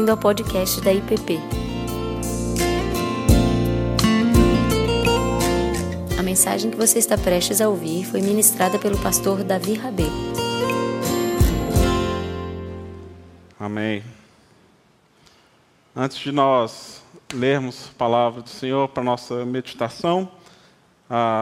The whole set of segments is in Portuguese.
bem-vindo ao podcast da IPP. A mensagem que você está prestes a ouvir foi ministrada pelo pastor Davi Rabê. Amém. Antes de nós lermos a palavra do Senhor para nossa meditação,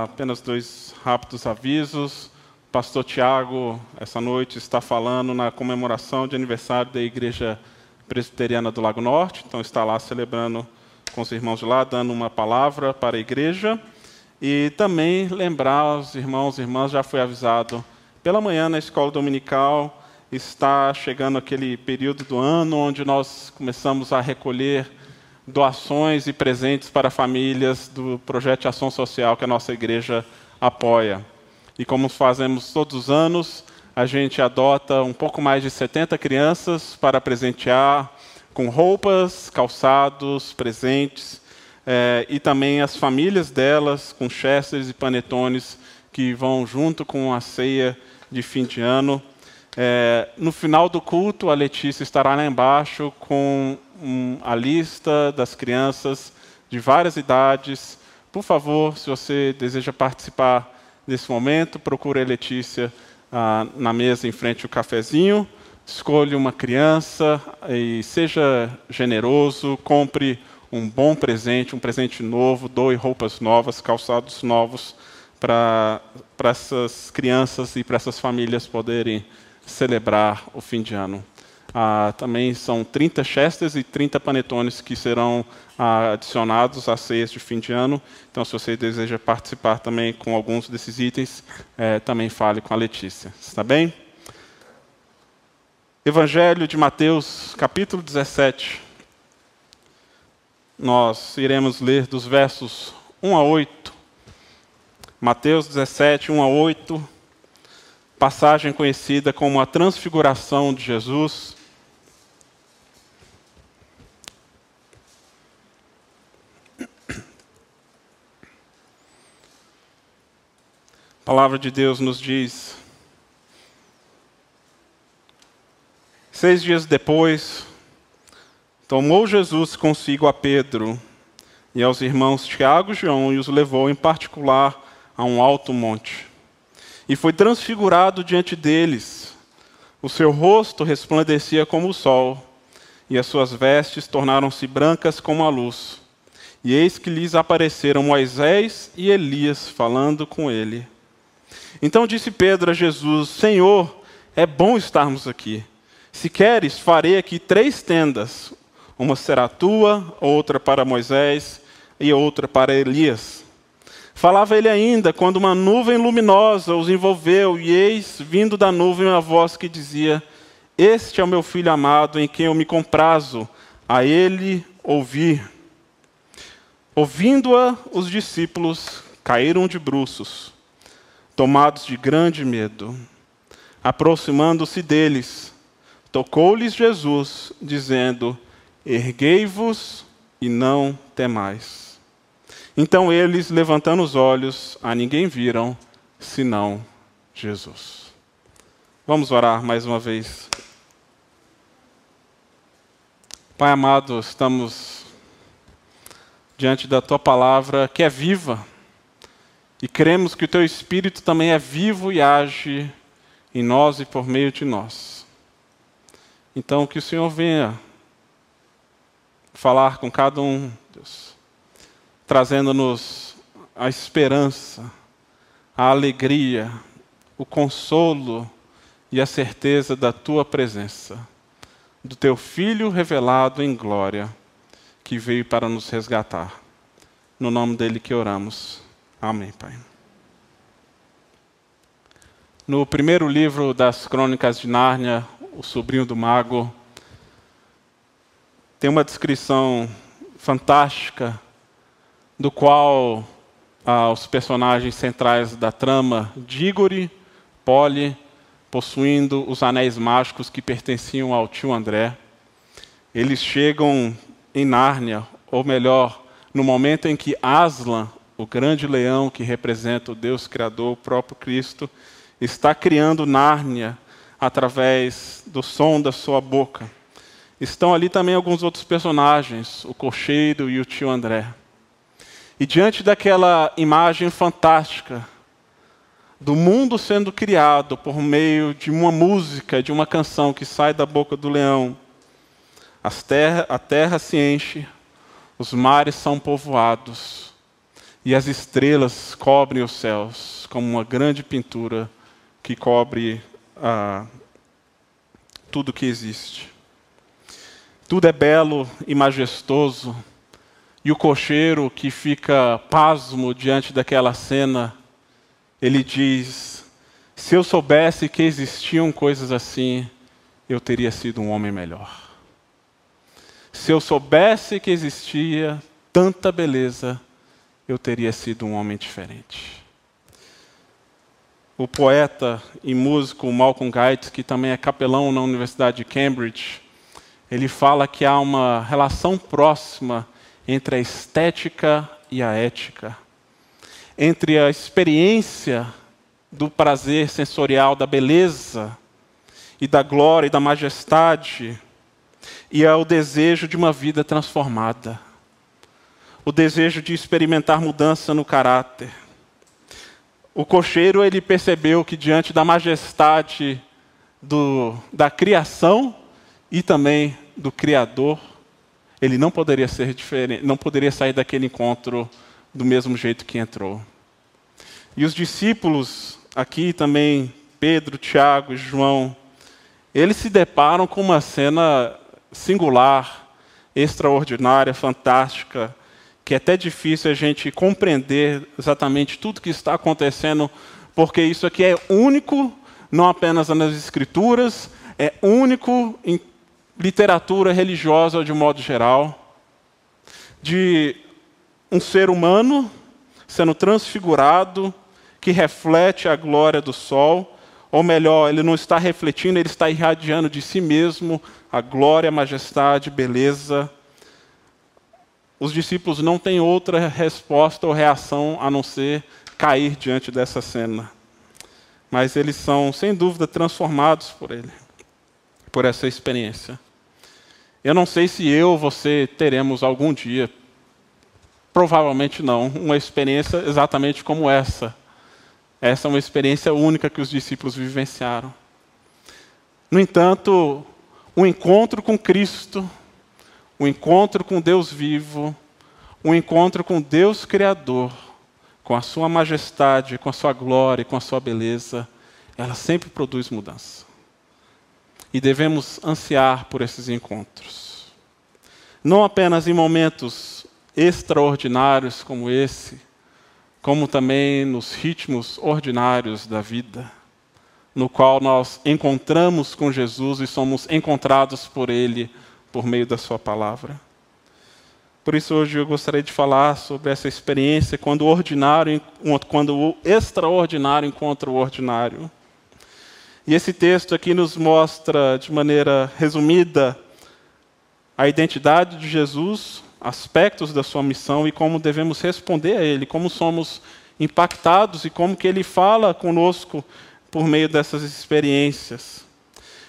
apenas dois rápidos avisos. Pastor Tiago, essa noite, está falando na comemoração de aniversário da Igreja Presbiteriana do Lago Norte, então está lá celebrando com os irmãos de lá, dando uma palavra para a igreja. E também lembrar os irmãos e irmãs, já foi avisado pela manhã na escola dominical, está chegando aquele período do ano onde nós começamos a recolher doações e presentes para famílias do projeto de ação social que a nossa igreja apoia. E como fazemos todos os anos, a gente adota um pouco mais de 70 crianças para presentear com roupas, calçados, presentes, eh, e também as famílias delas com chesters e panetones que vão junto com a ceia de fim de ano. Eh, no final do culto, a Letícia estará lá embaixo com um, a lista das crianças de várias idades. Por favor, se você deseja participar nesse momento, procure a Letícia ah, na mesa em frente ao cafezinho, escolha uma criança e seja generoso, compre um bom presente, um presente novo, doe roupas novas, calçados novos para essas crianças e para essas famílias poderem celebrar o fim de ano. Ah, também são 30 chesters e 30 panetones que serão ah, adicionados às ceias de fim de ano. Então, se você deseja participar também com alguns desses itens, eh, também fale com a Letícia. Está bem? Evangelho de Mateus, capítulo 17. Nós iremos ler dos versos 1 a 8. Mateus 17, 1 a 8. Passagem conhecida como a transfiguração de Jesus. A palavra de Deus nos diz: Seis dias depois, tomou Jesus consigo a Pedro e aos irmãos Tiago e João e os levou em particular a um alto monte. E foi transfigurado diante deles. O seu rosto resplandecia como o sol, e as suas vestes tornaram-se brancas como a luz. E eis que lhes apareceram Moisés e Elias falando com ele. Então disse Pedro a Jesus: Senhor, é bom estarmos aqui. Se queres, farei aqui três tendas: uma será tua, outra para Moisés e outra para Elias. Falava ele ainda quando uma nuvem luminosa os envolveu, e eis, vindo da nuvem, uma voz que dizia: Este é o meu filho amado, em quem eu me comprazo, a ele ouvir. Ouvindo-a, os discípulos caíram de bruços tomados de grande medo. Aproximando-se deles, tocou-lhes Jesus, dizendo: Erguei-vos e não temais. Então eles, levantando os olhos, a ninguém viram, senão Jesus. Vamos orar mais uma vez. Pai amado, estamos diante da tua palavra que é viva e cremos que o teu Espírito também é vivo e age em nós e por meio de nós. Então, que o Senhor venha falar com cada um, Deus, trazendo-nos a esperança, a alegria, o consolo e a certeza da tua presença, do teu Filho revelado em glória, que veio para nos resgatar. No nome dele que oramos. Amém, Pai. No primeiro livro das Crônicas de Nárnia, O Sobrinho do Mago, tem uma descrição fantástica do qual ah, os personagens centrais da trama, Dígore, Polly, possuindo os anéis mágicos que pertenciam ao tio André, eles chegam em Nárnia, ou melhor, no momento em que Aslan, o grande leão que representa o Deus Criador, o próprio Cristo, está criando Nárnia através do som da sua boca. estão ali também alguns outros personagens, o cocheiro e o tio André. E diante daquela imagem fantástica do mundo sendo criado por meio de uma música, de uma canção que sai da boca do leão, terra, a terra se enche, os mares são povoados e as estrelas cobrem os céus como uma grande pintura que cobre ah, tudo que existe. Tudo é belo e majestoso, e o cocheiro que fica pasmo diante daquela cena, ele diz: Se eu soubesse que existiam coisas assim, eu teria sido um homem melhor. Se eu soubesse que existia tanta beleza, eu teria sido um homem diferente. O poeta e músico Malcolm Guides, que também é capelão na Universidade de Cambridge, ele fala que há uma relação próxima entre a estética e a ética, entre a experiência do prazer sensorial, da beleza e da glória e da majestade, e ao desejo de uma vida transformada, o desejo de experimentar mudança no caráter o cocheiro ele percebeu que diante da majestade do, da criação e também do Criador, ele não poderia ser diferente, não poderia sair daquele encontro do mesmo jeito que entrou. E os discípulos aqui também, Pedro, Tiago e João, eles se deparam com uma cena singular, extraordinária, fantástica, que é até difícil a gente compreender exatamente tudo que está acontecendo, porque isso aqui é único, não apenas nas Escrituras, é único em literatura religiosa de modo geral, de um ser humano sendo transfigurado, que reflete a glória do sol, ou melhor, ele não está refletindo, ele está irradiando de si mesmo a glória, a majestade, beleza os discípulos não têm outra resposta ou reação a não ser cair diante dessa cena. Mas eles são, sem dúvida, transformados por ele, por essa experiência. Eu não sei se eu ou você teremos algum dia, provavelmente não, uma experiência exatamente como essa. Essa é uma experiência única que os discípulos vivenciaram. No entanto, o encontro com Cristo o encontro com Deus vivo, o encontro com Deus Criador, com a sua majestade, com a sua glória, com a sua beleza, ela sempre produz mudança. E devemos ansiar por esses encontros. Não apenas em momentos extraordinários como esse, como também nos ritmos ordinários da vida, no qual nós encontramos com Jesus e somos encontrados por Ele por meio da Sua palavra. Por isso, hoje eu gostaria de falar sobre essa experiência quando o ordinário, quando o extraordinário encontra o ordinário. E esse texto aqui nos mostra, de maneira resumida, a identidade de Jesus, aspectos da sua missão e como devemos responder a ele, como somos impactados e como que ele fala conosco por meio dessas experiências.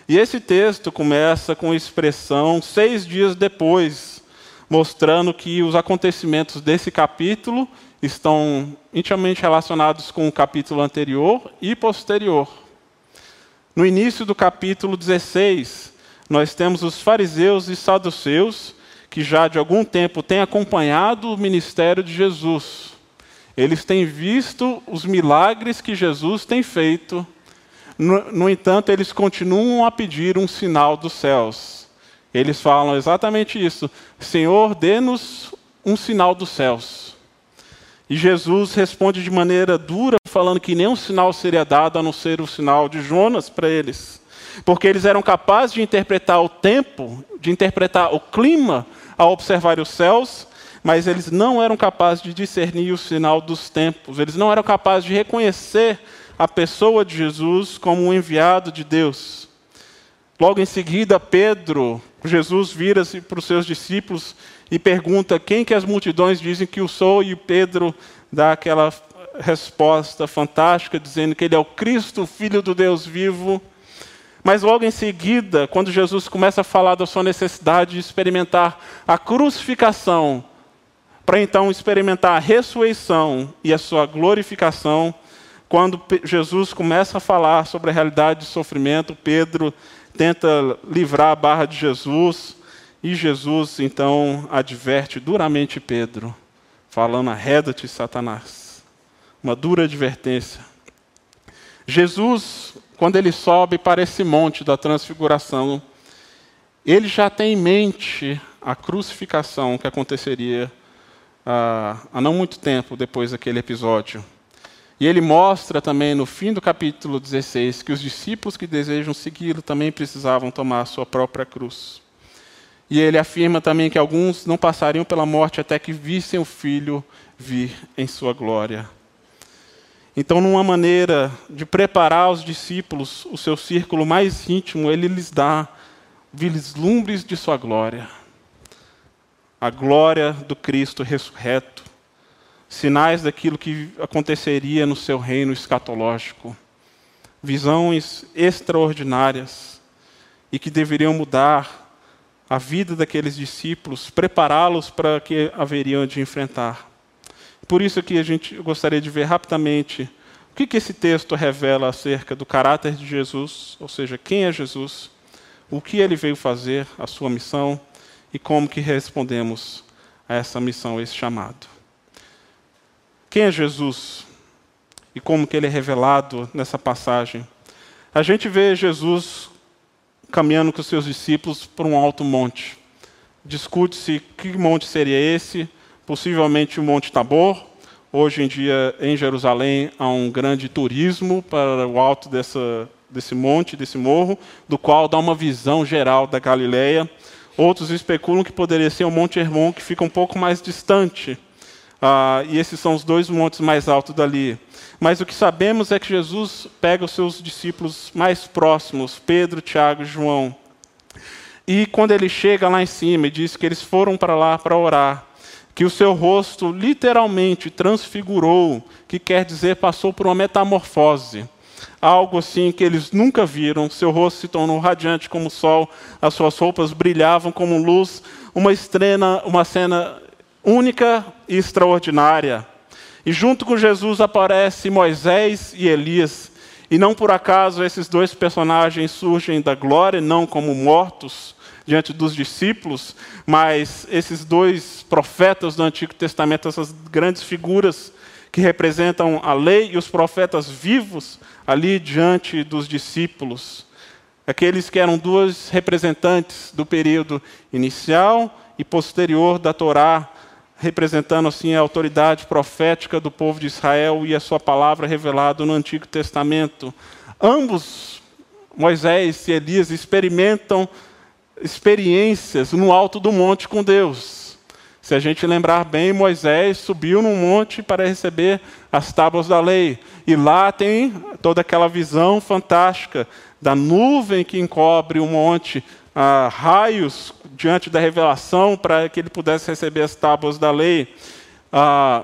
E esse texto começa com a expressão seis dias depois, mostrando que os acontecimentos desse capítulo estão intimamente relacionados com o capítulo anterior e posterior. No início do capítulo 16, nós temos os fariseus e saduceus, que já de algum tempo têm acompanhado o ministério de Jesus. Eles têm visto os milagres que Jesus tem feito no, no entanto, eles continuam a pedir um sinal dos céus. Eles falam exatamente isso: Senhor, dê-nos um sinal dos céus. E Jesus responde de maneira dura, falando que nenhum sinal seria dado a não ser o sinal de Jonas para eles. Porque eles eram capazes de interpretar o tempo, de interpretar o clima ao observar os céus, mas eles não eram capazes de discernir o sinal dos tempos, eles não eram capazes de reconhecer a pessoa de Jesus como um enviado de Deus. Logo em seguida, Pedro, Jesus vira-se para os seus discípulos e pergunta quem que as multidões dizem que eu sou, e Pedro dá aquela resposta fantástica, dizendo que ele é o Cristo, Filho do Deus vivo. Mas logo em seguida, quando Jesus começa a falar da sua necessidade de experimentar a crucificação, para então experimentar a ressurreição e a sua glorificação, quando Jesus começa a falar sobre a realidade de sofrimento, Pedro tenta livrar a barra de Jesus, e Jesus então adverte duramente Pedro, falando: arreda-te, Satanás. Uma dura advertência. Jesus, quando ele sobe para esse monte da transfiguração, ele já tem em mente a crucificação que aconteceria ah, há não muito tempo depois daquele episódio. E ele mostra também no fim do capítulo 16 que os discípulos que desejam segui-lo também precisavam tomar a sua própria cruz. E ele afirma também que alguns não passariam pela morte até que vissem o filho vir em sua glória. Então, numa maneira de preparar os discípulos, o seu círculo mais íntimo, ele lhes dá vislumbres de sua glória. A glória do Cristo ressurreto, sinais daquilo que aconteceria no seu reino escatológico, visões extraordinárias e que deveriam mudar a vida daqueles discípulos, prepará-los para o que haveriam de enfrentar. Por isso que a gente gostaria de ver rapidamente o que, que esse texto revela acerca do caráter de Jesus, ou seja, quem é Jesus, o que ele veio fazer, a sua missão e como que respondemos a essa missão, a esse chamado. Quem é Jesus e como que ele é revelado nessa passagem? A gente vê Jesus caminhando com os seus discípulos por um alto monte. Discute-se que monte seria esse, possivelmente o Monte Tabor. Hoje em dia, em Jerusalém, há um grande turismo para o alto dessa, desse monte, desse morro, do qual dá uma visão geral da Galileia. Outros especulam que poderia ser o Monte Hermon, que fica um pouco mais distante ah, e esses são os dois montes mais altos dali. Mas o que sabemos é que Jesus pega os seus discípulos mais próximos, Pedro, Tiago e João. E quando ele chega lá em cima e diz que eles foram para lá para orar, que o seu rosto literalmente transfigurou, que quer dizer passou por uma metamorfose. Algo assim que eles nunca viram, seu rosto se tornou radiante como o sol, as suas roupas brilhavam como luz, uma, estrena, uma cena única e extraordinária. E junto com Jesus aparece Moisés e Elias. E não por acaso esses dois personagens surgem da glória, não como mortos diante dos discípulos, mas esses dois profetas do Antigo Testamento, essas grandes figuras que representam a lei e os profetas vivos ali diante dos discípulos. Aqueles que eram duas representantes do período inicial e posterior da Torá, representando assim a autoridade profética do povo de Israel e a sua palavra revelada no Antigo Testamento. Ambos, Moisés e Elias, experimentam experiências no alto do monte com Deus. Se a gente lembrar bem, Moisés subiu num monte para receber as tábuas da lei. E lá tem toda aquela visão fantástica da nuvem que encobre o monte, ah, raios diante da revelação para que ele pudesse receber as tábuas da lei. Ah,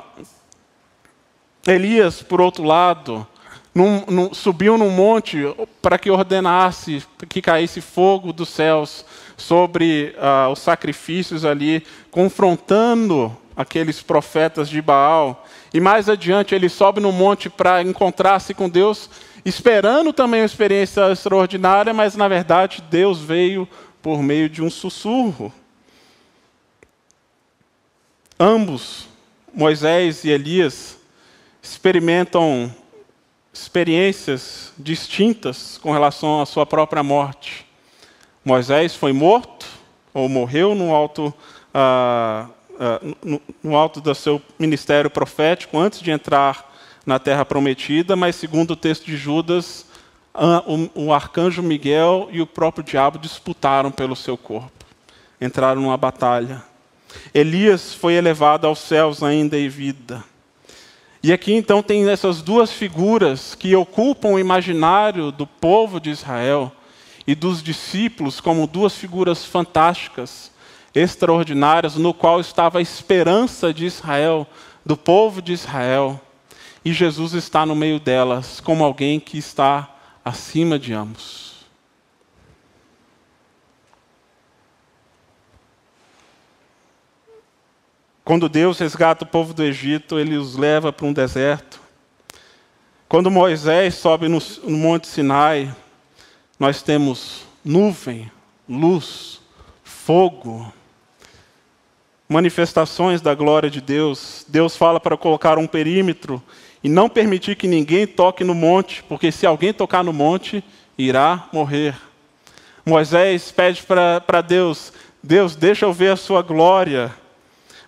Elias, por outro lado, num, num, subiu num monte para que ordenasse que caísse fogo dos céus sobre ah, os sacrifícios ali, confrontando aqueles profetas de Baal. E mais adiante ele sobe no monte para encontrar-se com Deus, esperando também uma experiência extraordinária, mas na verdade Deus veio por meio de um sussurro. Ambos, Moisés e Elias, experimentam experiências distintas com relação à sua própria morte. Moisés foi morto, ou morreu no alto, ah, ah, no, no alto do seu ministério profético, antes de entrar na terra prometida, mas segundo o texto de Judas, o, arcanjo Miguel e o próprio diabo disputaram pelo seu corpo. Entraram numa batalha. Elias foi elevado aos céus ainda em vida. E aqui então tem essas duas figuras que ocupam o imaginário do povo de Israel e dos discípulos como duas figuras fantásticas, extraordinárias, no qual estava a esperança de Israel, do povo de Israel. E Jesus está no meio delas como alguém que está acima de ambos. Quando Deus resgata o povo do Egito, ele os leva para um deserto. Quando Moisés sobe no, no Monte Sinai, nós temos nuvem, luz, fogo, manifestações da glória de Deus. Deus fala para colocar um perímetro e não permitir que ninguém toque no monte, porque se alguém tocar no monte, irá morrer. Moisés pede para Deus: Deus, deixa eu ver a sua glória.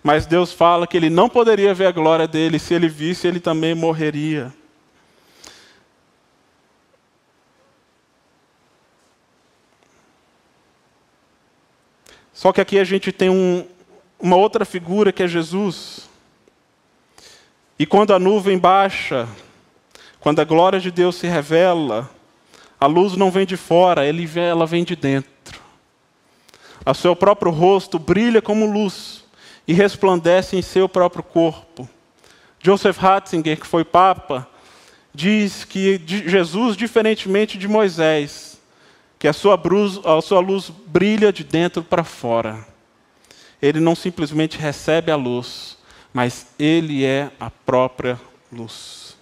Mas Deus fala que ele não poderia ver a glória dele, se ele visse, ele também morreria. Só que aqui a gente tem um, uma outra figura que é Jesus. E quando a nuvem baixa, quando a glória de Deus se revela, a luz não vem de fora, ela vem de dentro. O seu próprio rosto brilha como luz e resplandece em seu próprio corpo. Joseph Ratzinger, que foi papa, diz que Jesus, diferentemente de Moisés, que a sua, bruz, a sua luz brilha de dentro para fora. Ele não simplesmente recebe a luz, mas ele é a própria luz.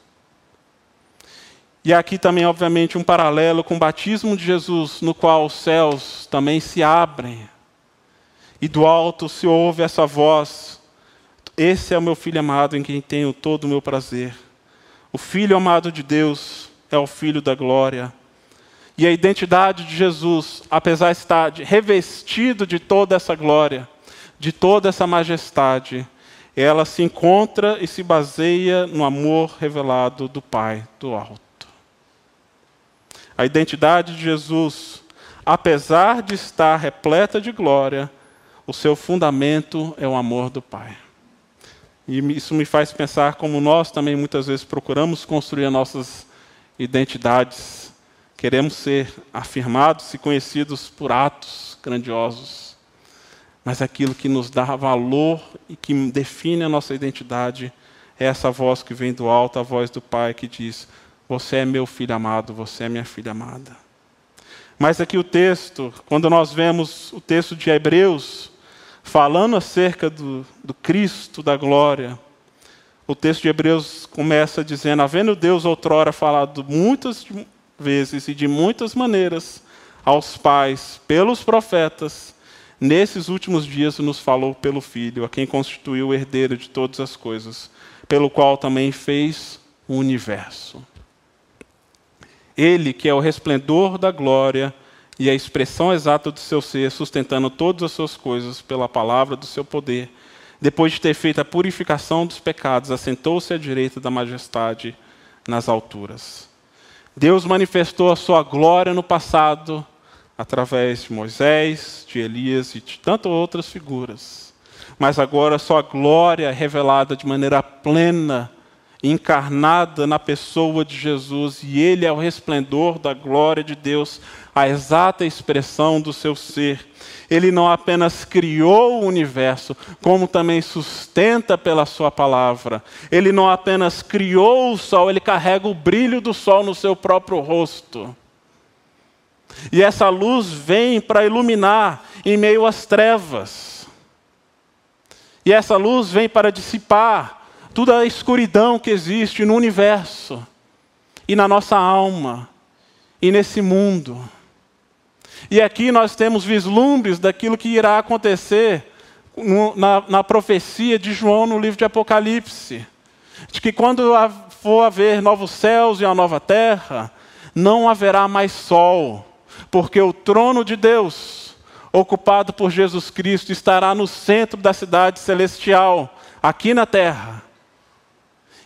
E aqui também, obviamente, um paralelo com o batismo de Jesus, no qual os céus também se abrem. E do alto se ouve essa voz: Esse é o meu filho amado em quem tenho todo o meu prazer. O filho amado de Deus é o filho da glória. E a identidade de Jesus, apesar de estar revestido de toda essa glória, de toda essa majestade, ela se encontra e se baseia no amor revelado do Pai do alto. A identidade de Jesus, apesar de estar repleta de glória, o seu fundamento é o amor do Pai. E isso me faz pensar como nós também muitas vezes procuramos construir nossas identidades. Queremos ser afirmados e conhecidos por atos grandiosos. Mas aquilo que nos dá valor e que define a nossa identidade é essa voz que vem do alto, a voz do Pai que diz: você é meu filho amado, você é minha filha amada. Mas aqui o texto, quando nós vemos o texto de Hebreus, falando acerca do, do Cristo, da glória, o texto de Hebreus começa dizendo: Havendo Deus outrora falado muitas vezes e de muitas maneiras aos pais, pelos profetas, nesses últimos dias nos falou pelo Filho, a quem constituiu o herdeiro de todas as coisas, pelo qual também fez o universo. Ele, que é o resplendor da glória e a expressão exata do seu ser, sustentando todas as suas coisas pela palavra do seu poder, depois de ter feito a purificação dos pecados, assentou-se à direita da majestade nas alturas. Deus manifestou a sua glória no passado através de Moisés, de Elias e de tantas outras figuras. Mas agora a sua glória é revelada de maneira plena encarnada na pessoa de Jesus, e ele é o resplendor da glória de Deus, a exata expressão do seu ser. Ele não apenas criou o universo, como também sustenta pela sua palavra. Ele não apenas criou o sol, ele carrega o brilho do sol no seu próprio rosto. E essa luz vem para iluminar em meio às trevas. E essa luz vem para dissipar toda a escuridão que existe no universo e na nossa alma e nesse mundo. E aqui nós temos vislumbres daquilo que irá acontecer no, na, na, profecia de João no livro de Apocalipse. De que quando for haver novos céus e uma nova terra, não haverá mais sol, porque o trono de Deus, ocupado por Jesus Cristo, estará no centro da cidade celestial, aqui na terra.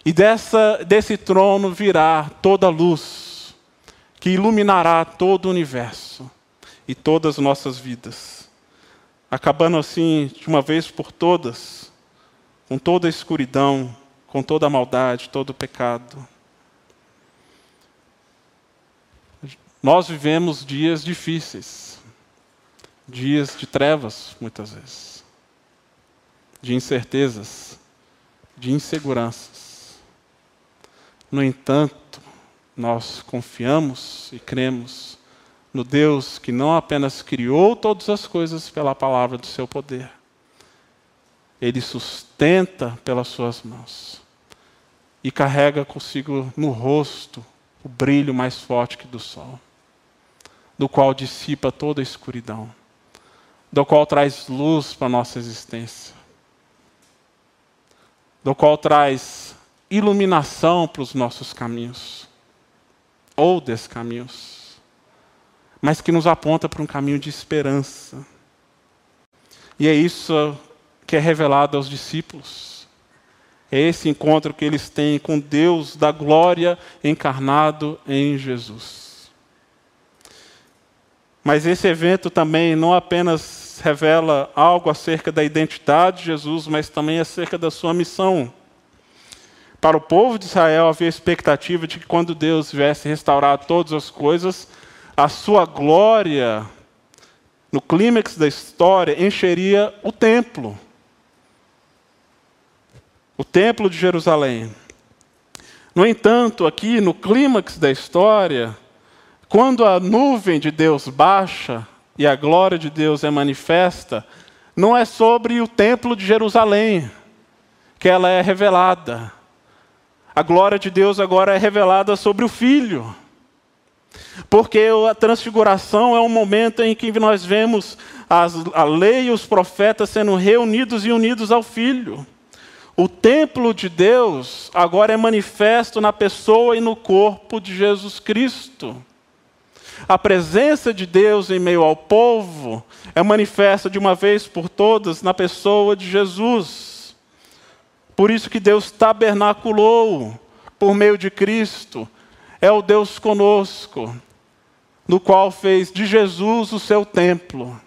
E dessa, desse trono virá toda a luz, que iluminará todo o universo e todas as nossas vidas. Acabando assim, de uma vez por todas, com toda a escuridão, com toda a maldade, todo o pecado. Nós vivemos dias difíceis, dias de trevas, muitas vezes, de incertezas, de inseguranças. No entanto, nós confiamos e cremos no Deus que não apenas criou todas as coisas pela palavra do seu poder, ele sustenta pelas suas mãos e carrega consigo no rosto o brilho mais forte que do sol, do qual dissipa toda a escuridão, do qual traz luz para a nossa existência, do qual traz iluminação para os nossos caminhos, ou descaminhos, mas que nos aponta para um caminho de esperança. E é isso que é revelado aos discípulos. É esse encontro que eles têm com Deus da glória encarnado em Jesus. Mas esse evento também não apenas revela algo acerca da identidade de Jesus, mas também acerca da sua missão. Para o povo de Israel havia expectativa de que quando Deus viesse restaurar todas as coisas, a sua glória, no clímax da história, encheria o templo o Templo de Jerusalém. No entanto, aqui no clímax da história, quando a nuvem de Deus baixa e a glória de Deus é manifesta, não é sobre o Templo de Jerusalém que ela é revelada. A glória de Deus agora é revelada sobre o Filho. Porque a transfiguração é um momento em que nós vemos as, a lei e os profetas sendo reunidos e unidos ao Filho. O templo de Deus agora é manifesto na pessoa e no corpo de Jesus Cristo. A presença de Deus em meio ao povo é manifesta de uma vez por todas na pessoa de Jesus. Por isso que Deus tabernaculou por meio de Cristo. É o Deus conosco, no qual fez de Jesus o seu templo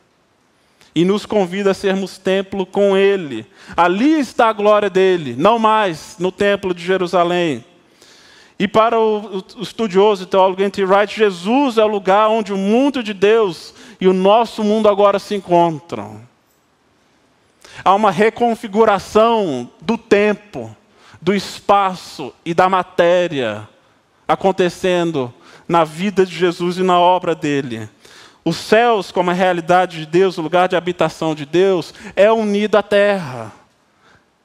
e nos convida a sermos templo com Ele. Ali está a glória dele, não mais no templo de Jerusalém. E para o, o estudioso e teólogo N.T. Wright, Jesus é o lugar onde o mundo de Deus e o nosso mundo agora se encontram. Há uma reconfiguração do tempo, do espaço e da matéria acontecendo na vida de Jesus e na obra dele. Os céus, como a realidade de Deus, o lugar de habitação de Deus, é unido à terra.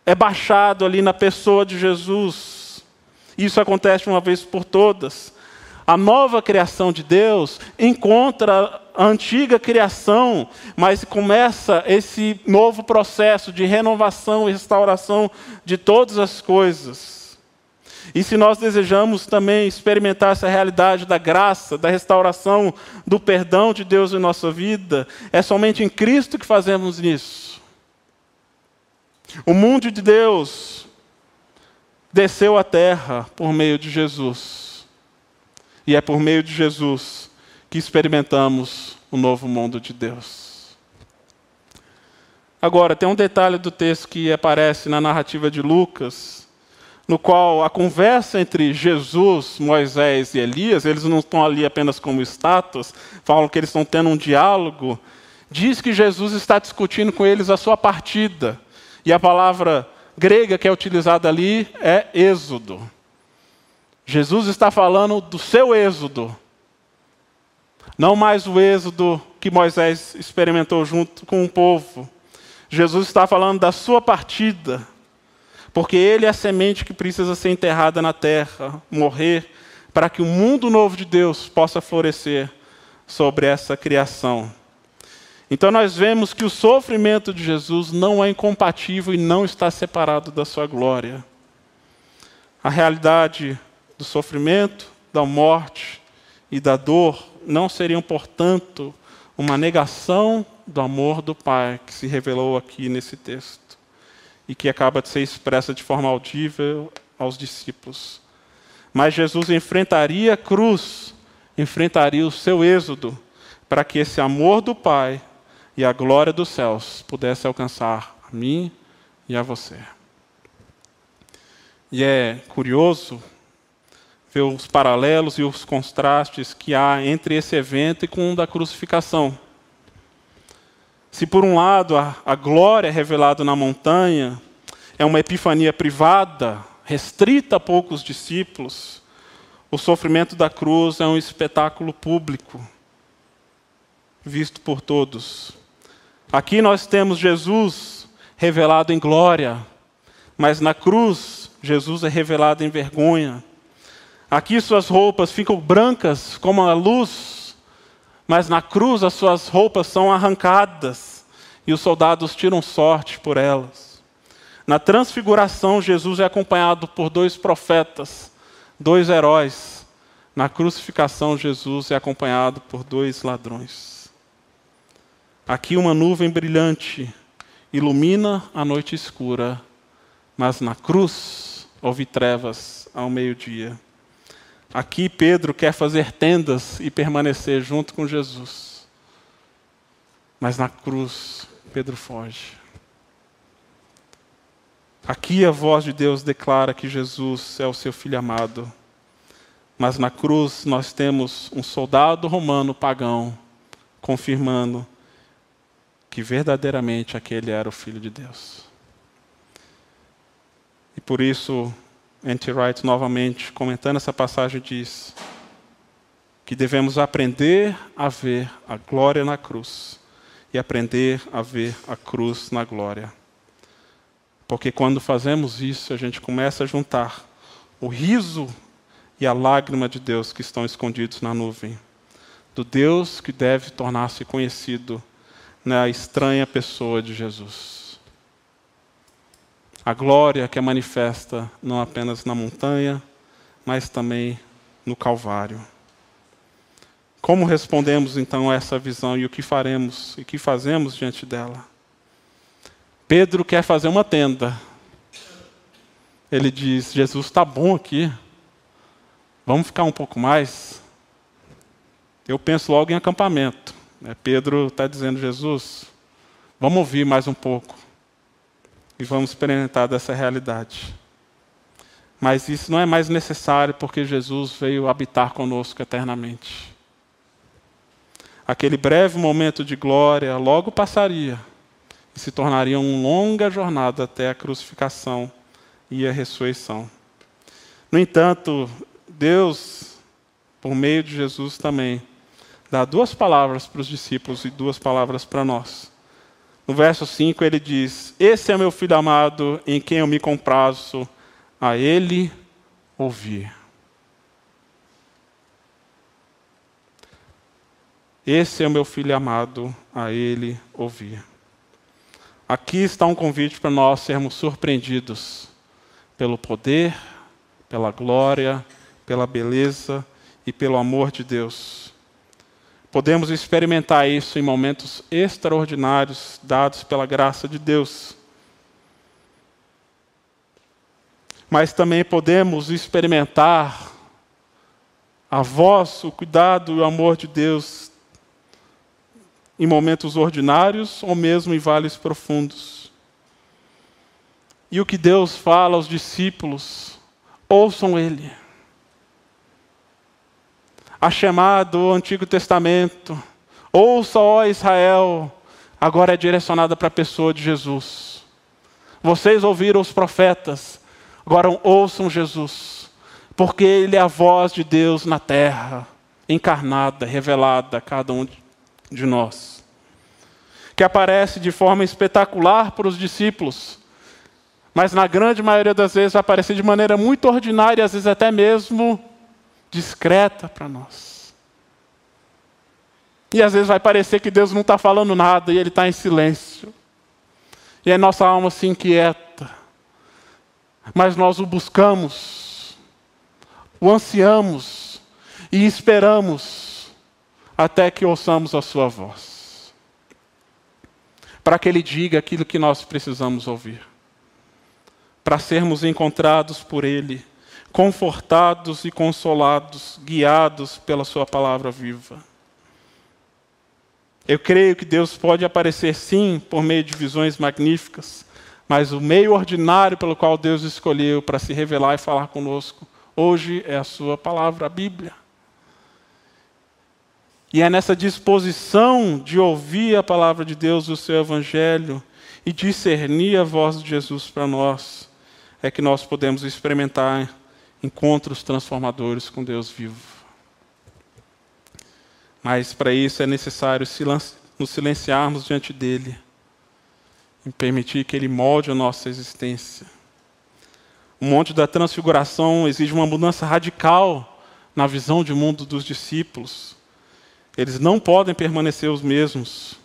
É baixado ali na pessoa de Jesus. Isso acontece uma vez por todas. A nova criação de Deus encontra a antiga criação, mas começa esse novo processo de renovação e restauração de todas as coisas. E se nós desejamos também experimentar essa realidade da graça, da restauração, do perdão de Deus em nossa vida, é somente em Cristo que fazemos isso. O mundo de Deus desceu à terra por meio de Jesus. E é por meio de Jesus que experimentamos o novo mundo de Deus. Agora, tem um detalhe do texto que aparece na narrativa de Lucas, no qual a conversa entre Jesus, Moisés e Elias, eles não estão ali apenas como estátuas, falam que eles estão tendo um diálogo, diz que Jesus está discutindo com eles a sua partida. E a palavra grega que é utilizada ali é êxodo. Jesus está falando do seu êxodo. Não mais o êxodo que Moisés experimentou junto com o povo. Jesus está falando da sua partida porque ele é a semente que precisa ser enterrada na terra, morrer, para que o mundo novo de Deus possa florescer sobre essa criação. Então nós vemos que o sofrimento de Jesus não é incompatível e não está separado da sua glória. A realidade do sofrimento, da morte e da dor não seriam, portanto, uma negação do amor do Pai que se revelou aqui nesse texto e que acaba de ser expressa de forma audível aos discípulos. Mas Jesus enfrentaria a cruz, enfrentaria o seu êxodo, para que esse amor do Pai e a glória dos céus pudesse alcançar a mim e a você. E é curioso ver os paralelos e os contrastes que há entre esse evento e com o da crucificação. Se por um lado a, a glória revelada na montanha é uma epifania privada, restrita a poucos discípulos, o sofrimento da cruz é um espetáculo público, visto por todos. Aqui nós temos Jesus revelado em glória, mas na cruz, Jesus é revelado em vergonha. Aqui suas roupas ficam brancas como a luz, mas na cruz as suas roupas são arrancadas e os soldados tiram sorte por elas. Na transfiguração, Jesus é acompanhado por dois profetas, dois heróis. Na crucificação, Jesus é acompanhado por dois ladrões. Aqui uma nuvem brilhante ilumina a noite escura, mas na cruz houve trevas ao meio-dia. Aqui Pedro quer fazer tendas e permanecer junto com Jesus. Mas na cruz, Pedro foge. Aqui a voz de Deus declara que Jesus é o seu filho amado. Mas na cruz nós temos um soldado romano pagão confirmando que verdadeiramente aquele era o filho de Deus. E por isso N.T. Wright, novamente, comentando essa passagem, diz que devemos aprender a ver a glória na cruz e aprender a ver a cruz na glória. Porque quando fazemos isso, a gente começa a juntar o riso e a lágrima de Deus que estão escondidos na nuvem, do Deus que deve tornar-se conhecido na estranha pessoa de Jesus a glória que é manifesta não apenas na montanha, mas também no Calvário. Como respondemos então a essa visão e o que faremos e que fazemos diante dela? Pedro quer fazer uma tenda. Ele diz: Jesus está bom aqui, vamos ficar um pouco mais. Eu penso logo em acampamento. Né? Pedro está dizendo: Jesus, vamos ouvir mais um pouco e vamos experimentar dessa realidade. Mas isso não é mais necessário porque Jesus veio habitar conosco eternamente. Aquele breve momento de glória logo passaria e se tornaria uma longa jornada até a crucificação e a ressurreição. No entanto, Deus, por meio de Jesus também, dá duas palavras para os discípulos e duas palavras para nós. No verso 5 ele diz: Esse é meu filho amado, em quem eu me comprazo, a ele ouvir. Esse é o meu filho amado, a ele ouvir. Aqui está um convite para nós sermos surpreendidos pelo poder, pela glória, pela beleza e pelo amor de Deus. Podemos experimentar isso em momentos extraordinários dados pela graça de Deus. Mas também podemos experimentar a voz, o cuidado e o amor de Deus em momentos ordinários ou mesmo em vales profundos. E o que Deus fala aos discípulos, ouçam Ele a chamada do Antigo Testamento, ouça, ó Israel, agora é direcionada para a pessoa de Jesus. Vocês ouviram os profetas, agora ouçam Jesus, porque Ele é a voz de Deus na terra, encarnada, revelada a cada um de nós. Que aparece de forma espetacular para os discípulos, mas na grande maioria das vezes vai aparecer de maneira muito ordinária, às vezes até mesmo discreta para nós. E às vezes vai parecer que Deus não está falando nada e Ele está em silêncio. E a nossa alma se inquieta. Mas nós o buscamos, o ansiamos e esperamos até que ouçamos a Sua voz. Para que Ele diga aquilo que nós precisamos ouvir. Para sermos encontrados por Ele confortados e consolados, guiados pela Sua palavra viva. Eu creio que Deus pode aparecer sim por meio de visões magníficas, mas o meio ordinário pelo qual Deus escolheu para se revelar e falar conosco hoje é a Sua palavra, a Bíblia. E é nessa disposição de ouvir a palavra de Deus, o seu Evangelho, e discernir a voz de Jesus para nós, é que nós podemos experimentar encontros transformadores com Deus vivo. Mas para isso é necessário nos silenciarmos diante dele em permitir que Ele molde a nossa existência. O Monte da Transfiguração exige uma mudança radical na visão de mundo dos discípulos. Eles não podem permanecer os mesmos.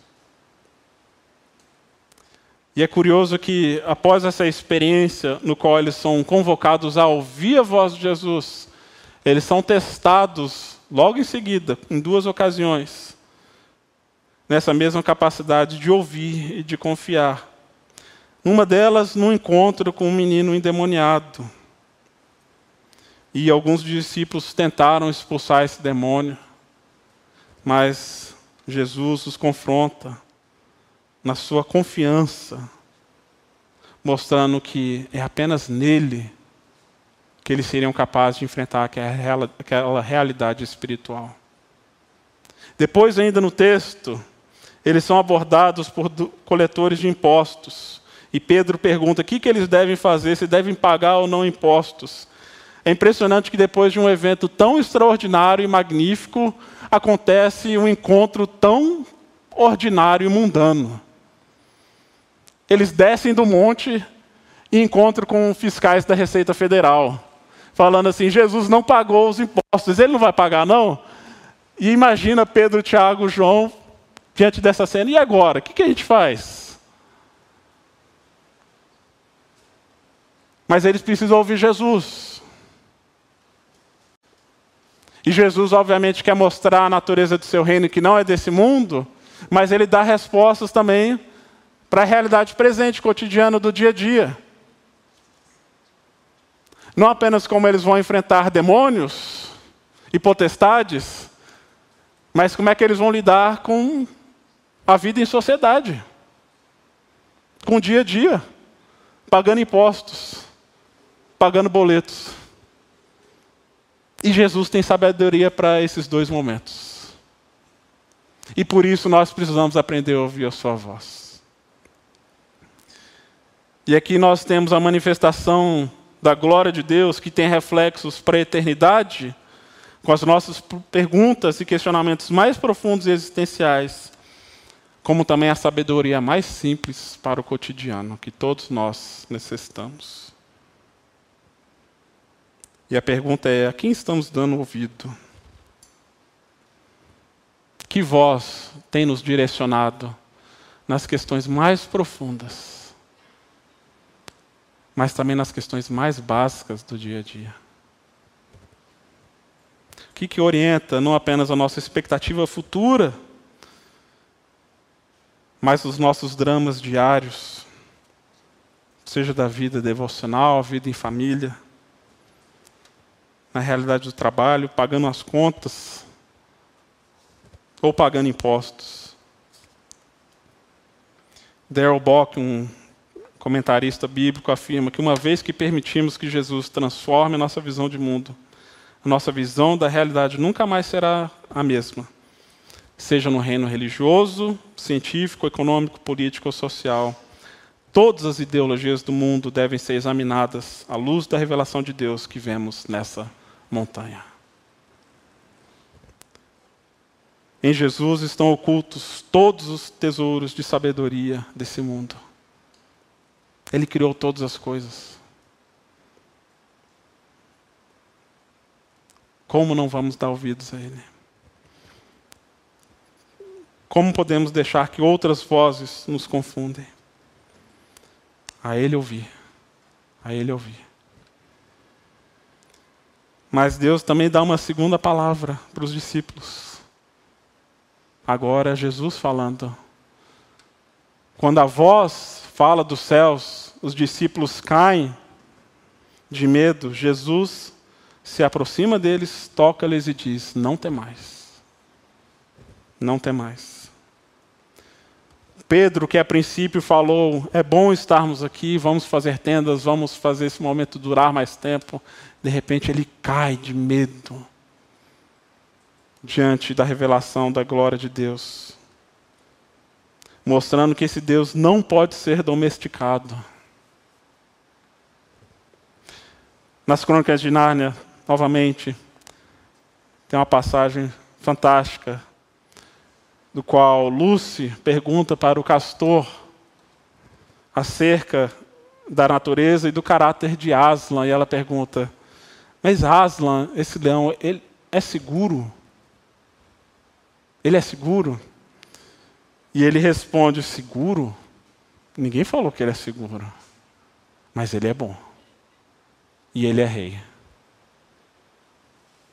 E é curioso que, após essa experiência, no qual eles são convocados a ouvir a voz de Jesus, eles são testados logo em seguida, em duas ocasiões, nessa mesma capacidade de ouvir e de confiar. Uma delas, no encontro com um menino endemoniado. E alguns discípulos tentaram expulsar esse demônio, mas Jesus os confronta na sua confiança, mostrando que é apenas nele que eles seriam capazes de enfrentar aquela realidade espiritual. Depois, ainda no texto, eles são abordados por coletores de impostos. E Pedro pergunta o que, que eles devem fazer, se devem pagar ou não impostos. É impressionante que depois de um evento tão extraordinário e magnífico, acontece um encontro tão ordinário e mundano. Eles descem do monte e encontram com fiscais da Receita Federal, falando assim: Jesus não pagou os impostos, ele não vai pagar, não? E imagina Pedro, Tiago, João diante dessa cena, e agora? O que, que a gente faz? Mas eles precisam ouvir Jesus. E Jesus, obviamente, quer mostrar a natureza do seu reino que não é desse mundo, mas ele dá respostas também para a realidade presente, cotidiana do dia a dia. Não apenas como eles vão enfrentar demônios e potestades, mas como é que eles vão lidar com a vida em sociedade, com o dia a dia, pagando impostos, pagando boletos. E Jesus tem sabedoria para esses dois momentos. E por isso nós precisamos aprender a ouvir a Sua voz. E aqui nós temos a manifestação da glória de Deus que tem reflexos para a eternidade, com as nossas perguntas e questionamentos mais profundos e existenciais, como também a sabedoria mais simples para o cotidiano que todos nós necessitamos. E a pergunta é: a quem estamos dando ouvido? Que voz tem nos direcionado nas questões mais profundas, mas também nas questões mais básicas do dia a dia? O que, que orienta não apenas a nossa expectativa futura, mas os nossos dramas diários, seja da vida devocional, vida em família, na realidade do trabalho, pagando as contas ou pagando impostos. Darrell Bock, um comentarista bíblico, afirma que uma vez que permitimos que Jesus transforme a nossa visão de mundo, a nossa visão da realidade nunca mais será a mesma, seja no reino religioso, científico, econômico, político ou social. Todas as ideologias do mundo devem ser examinadas à luz da revelação de Deus que vemos nessa montanha. Em Jesus estão ocultos todos os tesouros de sabedoria desse mundo. Ele criou todas as coisas. Como não vamos dar ouvidos a Ele? Como podemos deixar que outras vozes nos confundem? A Ele ouvir. A Ele ouvir. Mas Deus também dá uma segunda palavra para os discípulos. Agora é Jesus falando. Quando a voz fala dos céus, os discípulos caem de medo. Jesus se aproxima deles, toca-lhes e diz: Não tem mais. Não tem mais. Pedro, que a princípio falou: É bom estarmos aqui, vamos fazer tendas, vamos fazer esse momento durar mais tempo de repente ele cai de medo diante da revelação da glória de Deus, mostrando que esse Deus não pode ser domesticado. Nas Crônicas de Nárnia, novamente, tem uma passagem fantástica, do qual Lucy pergunta para o castor acerca da natureza e do caráter de Aslan, e ela pergunta: Mas Aslan, esse leão, ele é seguro? Ele é seguro? E ele responde: Seguro? Ninguém falou que ele é seguro, mas ele é bom. E ele é rei.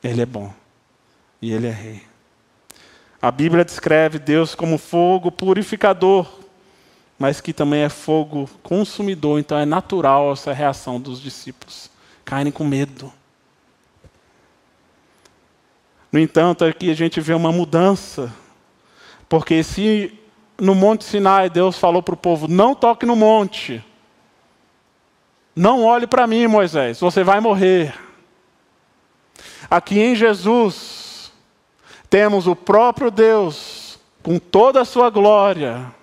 Ele é bom. E ele é rei. A Bíblia descreve Deus como fogo purificador, mas que também é fogo consumidor, então é natural essa reação dos discípulos. Caírem com medo. No entanto, aqui a gente vê uma mudança, porque se no Monte Sinai Deus falou para o povo: não toque no monte, não olhe para mim, Moisés, você vai morrer. Aqui em Jesus, temos o próprio Deus, com toda a sua glória,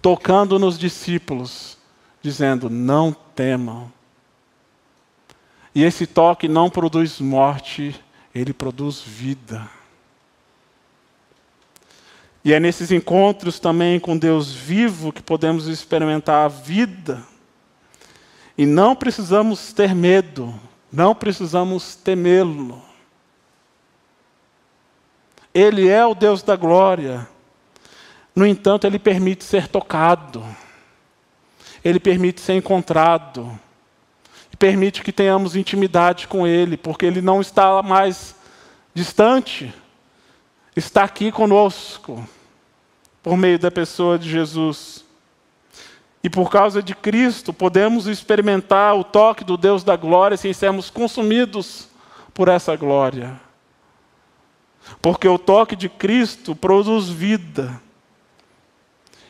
tocando nos discípulos, dizendo: não temam. E esse toque não produz morte, ele produz vida. E é nesses encontros também com Deus vivo que podemos experimentar a vida. E não precisamos ter medo, não precisamos temê-lo. Ele é o Deus da glória. No entanto, ele permite ser tocado. Ele permite ser encontrado. Permite que tenhamos intimidade com ele, porque ele não está mais distante. Está aqui conosco por meio da pessoa de Jesus. E por causa de Cristo, podemos experimentar o toque do Deus da glória sem sermos consumidos por essa glória. Porque o toque de Cristo produz vida.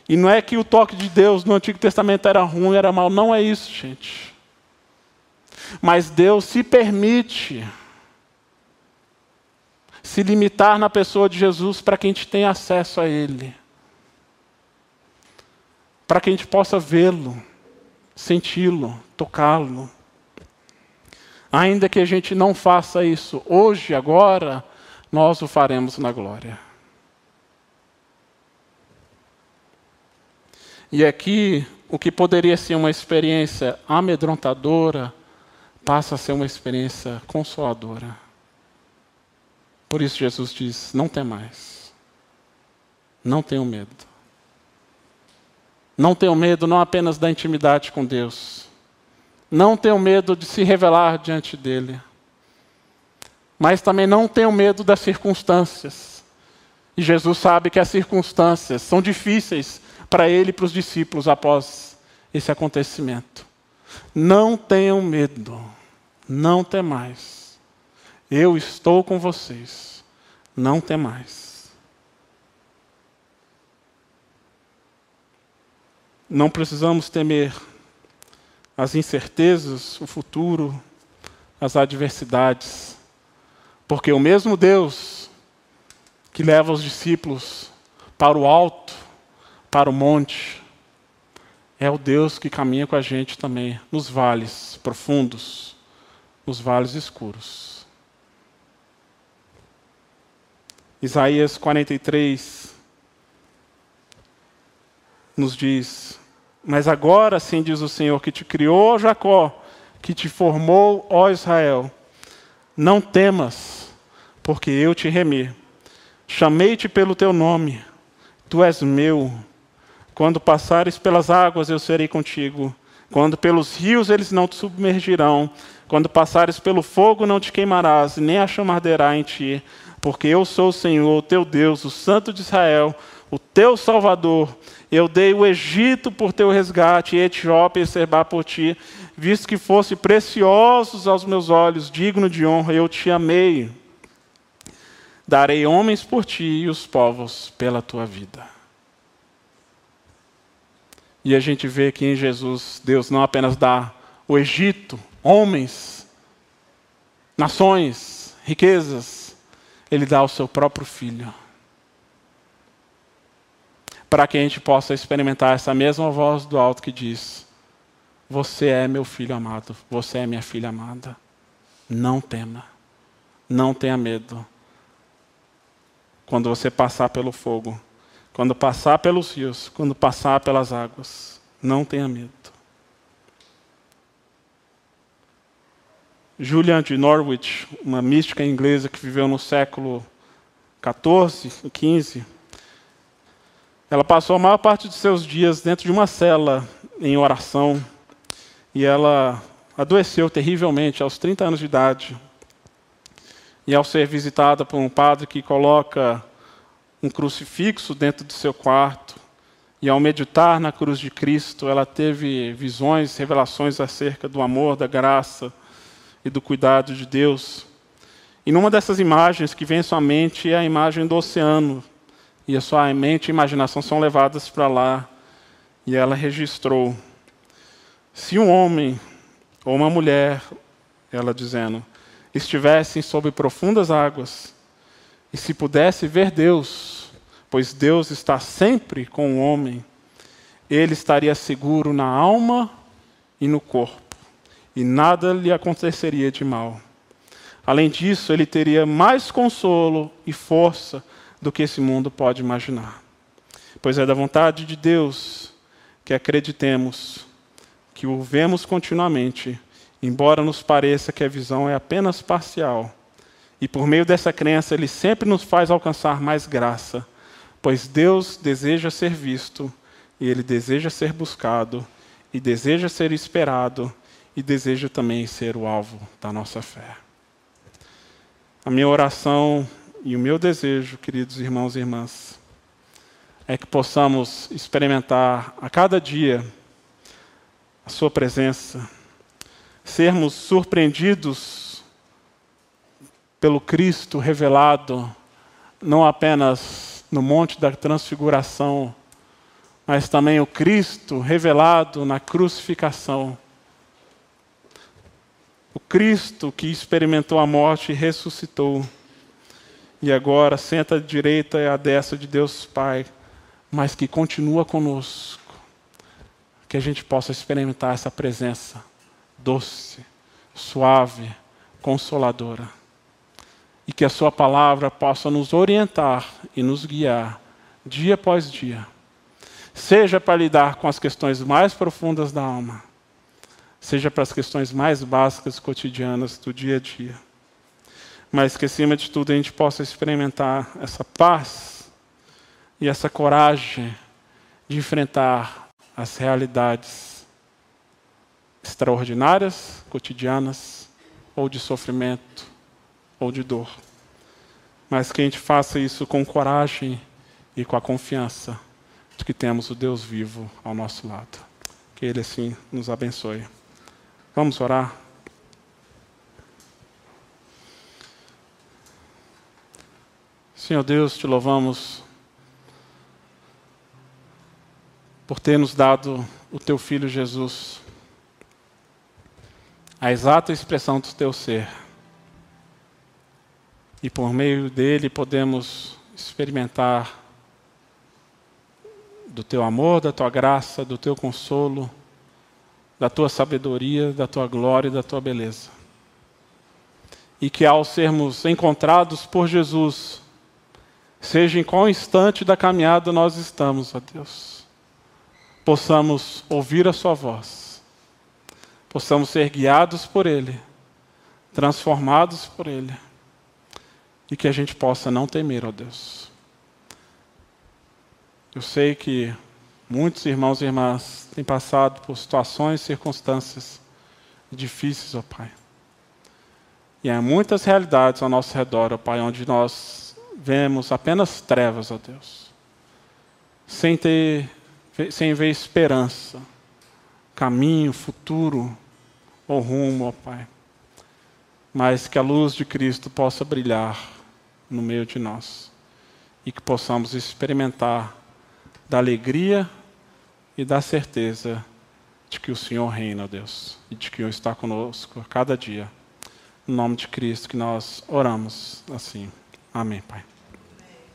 E não é que o toque de Deus no Antigo Testamento era ruim, era mal. Não é isso, gente. Mas Deus se permite se limitar na pessoa de Jesus para que a gente tenha acesso a Ele para que a gente possa vê-lo, senti-lo, tocá-lo. Ainda que a gente não faça isso hoje, agora, nós o faremos na glória. E aqui, o que poderia ser uma experiência amedrontadora, passa a ser uma experiência consoladora. Por isso Jesus diz: não tem mais. Não tenham medo. Não tenham medo não apenas da intimidade com Deus. Não tenham medo de se revelar diante dele. Mas também não tenham medo das circunstâncias. E Jesus sabe que as circunstâncias são difíceis para ele e para os discípulos após esse acontecimento. Não tenham medo. Não temais. Eu estou com vocês. Não temais. Não precisamos temer as incertezas, o futuro, as adversidades, porque o mesmo Deus que leva os discípulos para o alto, para o monte, é o Deus que caminha com a gente também nos vales profundos, nos vales escuros. Isaías 43 nos diz: mas agora, assim diz o Senhor, que te criou, Jacó, que te formou, ó Israel, não temas, porque eu te remi. Chamei-te pelo teu nome, tu és meu. Quando passares pelas águas, eu serei contigo. Quando pelos rios, eles não te submergirão. Quando passares pelo fogo, não te queimarás, nem a chama arderá em ti. Porque eu sou o Senhor, o teu Deus, o Santo de Israel, o teu Salvador. Eu dei o Egito por teu resgate, e Etiópia e Sebá por ti, visto que fosse preciosos aos meus olhos, digno de honra, eu te amei. Darei homens por ti e os povos pela tua vida. E a gente vê que em Jesus, Deus não apenas dá o Egito, homens, nações, riquezas, Ele dá o seu próprio filho para que a gente possa experimentar essa mesma voz do alto que diz: Você é meu filho amado, você é minha filha amada. Não tema, não tenha medo. Quando você passar pelo fogo, quando passar pelos rios, quando passar pelas águas, Não tenha medo. Julian de Norwich, uma mística inglesa que viveu no século 14, 15, ela passou a maior parte de seus dias dentro de uma cela em oração e ela adoeceu terrivelmente aos 30 anos de idade. E ao ser visitada por um padre que coloca um crucifixo dentro do seu quarto, e ao meditar na cruz de Cristo, ela teve visões, revelações acerca do amor, da graça e do cuidado de Deus. E numa dessas imagens que vem à sua mente é a imagem do oceano. E a sua mente e imaginação são levadas para lá. E ela registrou: se um homem ou uma mulher, ela dizendo, estivessem sob profundas águas, e se pudesse ver Deus, pois Deus está sempre com o homem, ele estaria seguro na alma e no corpo e nada lhe aconteceria de mal. Além disso, ele teria mais consolo e força do que esse mundo pode imaginar. Pois é da vontade de Deus que acreditemos, que o vemos continuamente, embora nos pareça que a visão é apenas parcial. E por meio dessa crença, ele sempre nos faz alcançar mais graça, pois Deus deseja ser visto, e ele deseja ser buscado, e deseja ser esperado e deseja também ser o alvo da nossa fé. A minha oração e o meu desejo, queridos irmãos e irmãs, é que possamos experimentar a cada dia a Sua presença, sermos surpreendidos pelo Cristo revelado, não apenas no Monte da Transfiguração, mas também o Cristo revelado na crucificação o Cristo que experimentou a morte e ressuscitou. E agora senta à direita e à destra de Deus Pai, mas que continua conosco. Que a gente possa experimentar essa presença doce, suave, consoladora. E que a Sua palavra possa nos orientar e nos guiar dia após dia. Seja para lidar com as questões mais profundas da alma seja para as questões mais básicas cotidianas do dia a dia. Mas que, acima de tudo, a gente possa experimentar essa paz e essa coragem de enfrentar as realidades extraordinárias, cotidianas, ou de sofrimento, ou de dor. Mas que a gente faça isso com coragem e com a confiança de que temos o Deus vivo ao nosso lado. Que Ele, assim, nos abençoe. Vamos orar. Senhor Deus, te louvamos por ter nos dado o teu filho Jesus, a exata expressão do teu ser. E por meio dele podemos experimentar do teu amor, da tua graça, do teu consolo da tua sabedoria, da tua glória e da tua beleza. E que ao sermos encontrados por Jesus, seja em qual instante da caminhada nós estamos, ó Deus, possamos ouvir a Sua voz, possamos ser guiados por Ele, transformados por Ele, e que a gente possa não temer, ó Deus. Eu sei que Muitos irmãos e irmãs têm passado por situações circunstâncias difíceis, ó Pai. E há muitas realidades ao nosso redor, ó Pai, onde nós vemos apenas trevas, ó Deus. Sem ter, sem ver esperança, caminho, futuro ou rumo, ó Pai. Mas que a luz de Cristo possa brilhar no meio de nós e que possamos experimentar da alegria e da certeza de que o Senhor reina, Deus, e de que o está conosco a cada dia. No nome de Cristo que nós oramos assim. Amém, Pai.